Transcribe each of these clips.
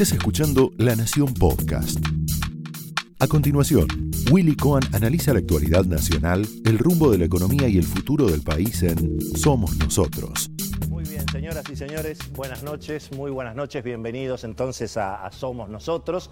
Estás escuchando La Nación Podcast. A continuación, Willy Cohen analiza la actualidad nacional, el rumbo de la economía y el futuro del país en Somos Nosotros. Muy bien, señoras y señores, buenas noches, muy buenas noches, bienvenidos entonces a, Somos Nosotros.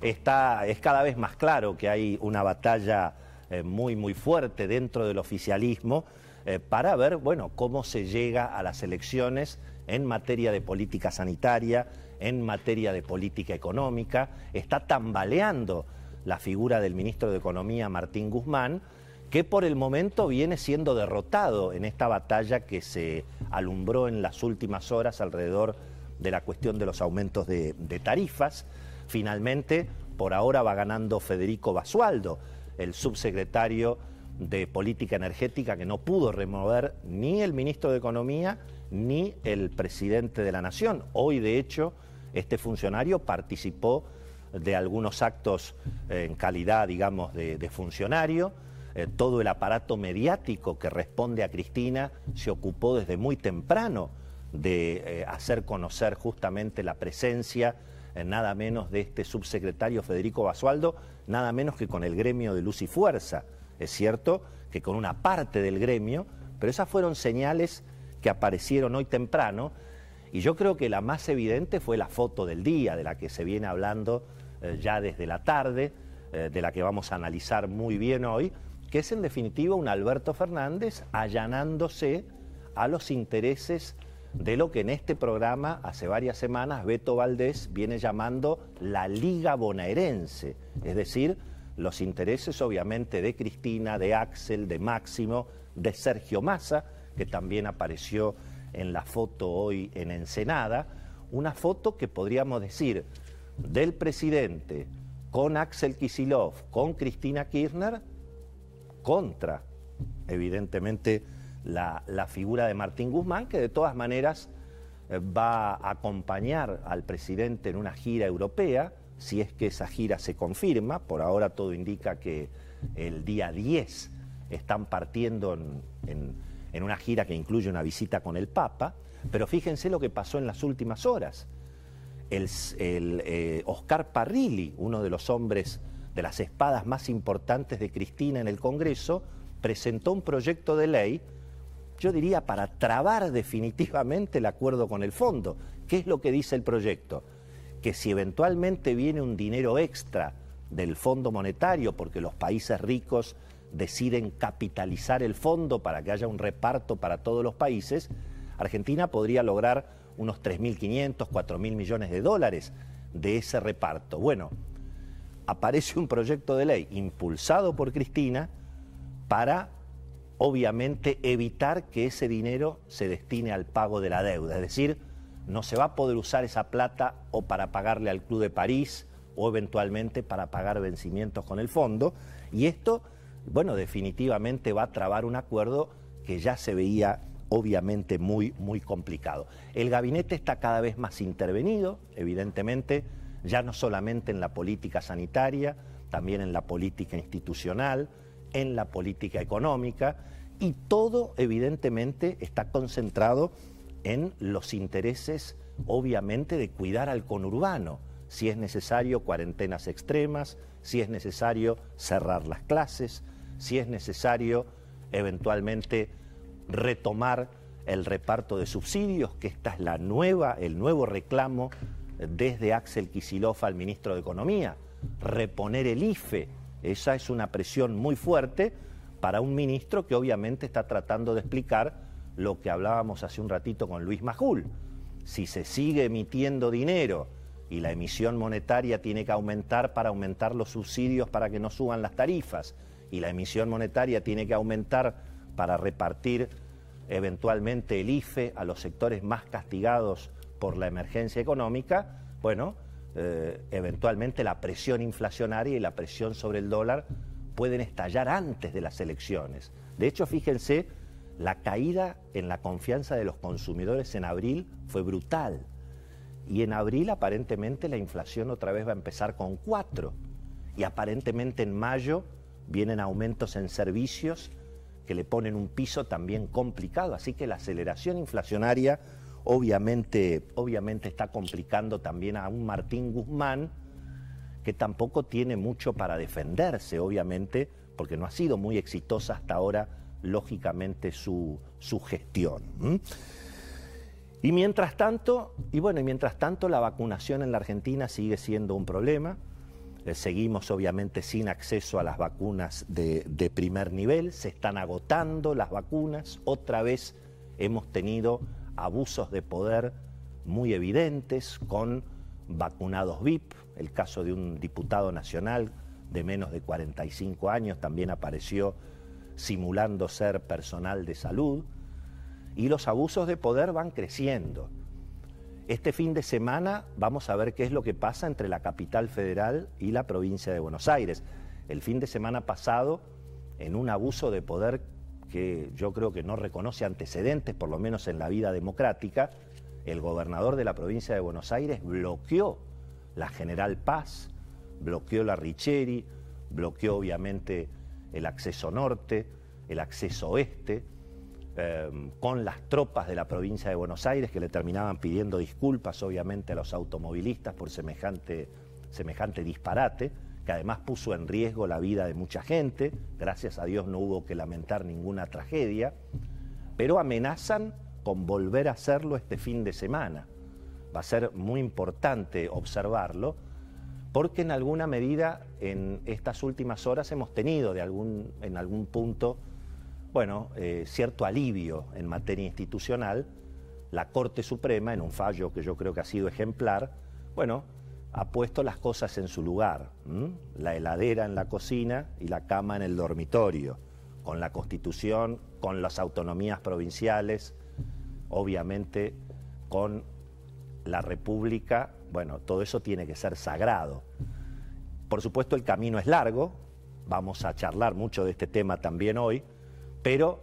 Está, es cada vez más claro que hay una batalla eh, muy, muy fuerte dentro del oficialismo eh, para ver, bueno, cómo se llega a las elecciones en materia de política sanitaria, en materia de política económica. Está tambaleando la figura del ministro de Economía, Martín Guzmán, que por el momento viene siendo derrotado en esta batalla que se alumbró en las últimas horas alrededor de la cuestión de los aumentos de, de tarifas. Finalmente, por ahora va ganando Federico Basualdo, el subsecretario de Política Energética que no pudo remover ni el ministro de Economía ni el presidente de la Nación. Hoy, de hecho, este funcionario participó de algunos actos eh, en calidad, digamos, de, funcionario. Eh, todo el aparato mediático que responde a Cristina se ocupó desde muy temprano de eh, hacer conocer justamente la presencia nada menos de este subsecretario Federico Basualdo, nada menos que con el gremio de Luz y Fuerza. Es cierto que con una parte del gremio, pero esas fueron señales que aparecieron hoy temprano y yo creo que la más evidente fue la foto del día, de la que se viene hablando eh, ya desde la tarde, eh, de la que vamos a analizar muy bien hoy, que es en definitiva un Alberto Fernández allanándose a los intereses de lo que en este programa hace varias semanas Beto Valdés viene llamando la Liga Bonaerense, es decir, los intereses obviamente de Cristina, de Axel, de Máximo, de Sergio Massa, que también apareció en la foto hoy en Ensenada, una foto que podríamos decir del presidente con Axel Kisilov, con Cristina Kirchner, contra, evidentemente, la, figura de Martín Guzmán, que de todas maneras eh, va a acompañar al presidente en una gira europea, si es que esa gira se confirma, por ahora todo indica que el día 10 están partiendo en, una gira que incluye una visita con el Papa, pero fíjense lo que pasó en las últimas horas. El, eh, Oscar Parrilli, uno de los hombres de las espadas más importantes de Cristina en el Congreso, presentó un proyecto de ley yo diría, para trabar definitivamente el acuerdo con el fondo. ¿Qué es lo que dice el proyecto? Que si eventualmente viene un dinero extra del Fondo Monetario, porque los países ricos deciden capitalizar el fondo para que haya un reparto para todos los países, Argentina podría lograr unos 3.500, 4.000 millones de dólares de ese reparto. Bueno, aparece un proyecto de ley impulsado por Cristina para obviamente evitar que ese dinero se destine al pago de la deuda. Es decir, no se va a poder usar esa plata o para pagarle al Club de París o eventualmente para pagar vencimientos con el fondo. Y esto, bueno, definitivamente va a trabar un acuerdo que ya se veía obviamente muy, muy complicado. El gabinete está cada vez más intervenido, evidentemente, ya no solamente en la política sanitaria, también en la política institucional, en la política económica y todo evidentemente está concentrado en los intereses obviamente de cuidar al conurbano, si es necesario cuarentenas extremas, si es necesario cerrar las clases, si es necesario eventualmente retomar el reparto de subsidios, que esta es la nueva, el nuevo reclamo desde Axel Kisilov al ministro de Economía, reponer el IFE, esa es una presión muy fuerte para un ministro que obviamente está tratando de explicar lo que hablábamos hace un ratito con Luis Majul. Si se sigue emitiendo dinero y la emisión monetaria tiene que aumentar para aumentar los subsidios para que no suban las tarifas, y la emisión monetaria tiene que aumentar para repartir eventualmente el IFE a los sectores más castigados por la emergencia económica, bueno, eh, eventualmente la presión inflacionaria y la presión sobre el dólar pueden estallar antes de las elecciones. De hecho, fíjense, la caída en la confianza de los consumidores en abril fue brutal. Y en abril aparentemente la inflación otra vez va a empezar con 4. Y aparentemente en mayo vienen aumentos en servicios que le ponen un piso también complicado. Así que la aceleración inflacionaria obviamente, obviamente está complicando también a un Martín Guzmán que tampoco tiene mucho para defenderse, obviamente, porque no ha sido muy exitosa hasta ahora, lógicamente, su, su gestión. Y mientras tanto, y bueno, y mientras tanto la vacunación en la Argentina sigue siendo un problema. Eh, seguimos obviamente sin acceso a las vacunas de, de primer nivel, se están agotando las vacunas, otra vez hemos tenido abusos de poder muy evidentes con vacunados VIP, el caso de un diputado nacional de menos de 45 años también apareció simulando ser personal de salud, y los abusos de poder van creciendo. Este fin de semana vamos a ver qué es lo que pasa entre la capital federal y la provincia de Buenos Aires. El fin de semana pasado, en un abuso de poder que yo creo que no reconoce antecedentes, por lo menos en la vida democrática, el gobernador de la provincia de Buenos Aires bloqueó la General Paz, bloqueó la Richeri, bloqueó obviamente el acceso norte, el acceso oeste, em, con las tropas de la provincia de Buenos Aires que le terminaban pidiendo disculpas obviamente a los automovilistas por semejante, semejante disparate que además puso en riesgo la vida de mucha gente, gracias a Dios no hubo que lamentar ninguna tragedia, pero amenazan con volver a hacerlo este fin de semana. Va a ser muy importante observarlo, porque en alguna medida en estas últimas horas hemos tenido de algún, en algún punto, bueno, eh, cierto alivio en materia institucional. La Corte Suprema, en un fallo que yo creo que ha sido ejemplar, bueno, ha puesto las cosas en su lugar, la heladera en la cocina y la cama en el dormitorio, con la constitución, con las autonomías provinciales, obviamente con la república, bueno, todo eso tiene que ser sagrado. Por supuesto el camino es largo, vamos a charlar mucho de este tema también hoy, pero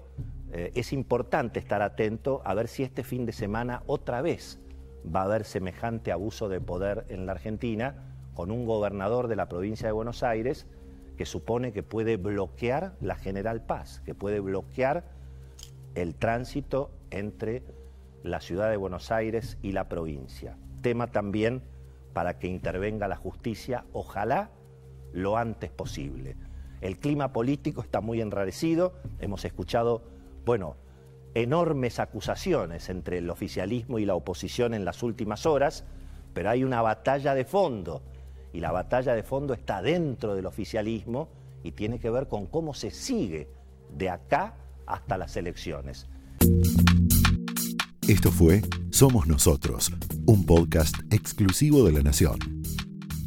eh, es importante estar atento a ver si este fin de semana otra vez va a haber semejante abuso de poder en la Argentina con un gobernador de la provincia de Buenos Aires que supone que puede bloquear la General Paz, que puede bloquear el tránsito entre la ciudad de Buenos Aires y la provincia. Tema también para que intervenga la justicia, ojalá lo antes posible. El clima político está muy enrarecido, hemos escuchado, bueno, enormes acusaciones entre el oficialismo y la oposición en las últimas horas, pero hay una batalla de fondo y la batalla de fondo está dentro del oficialismo y tiene que ver con cómo se sigue de acá hasta las elecciones. Esto fue Somos Nosotros, un podcast exclusivo de La Nación.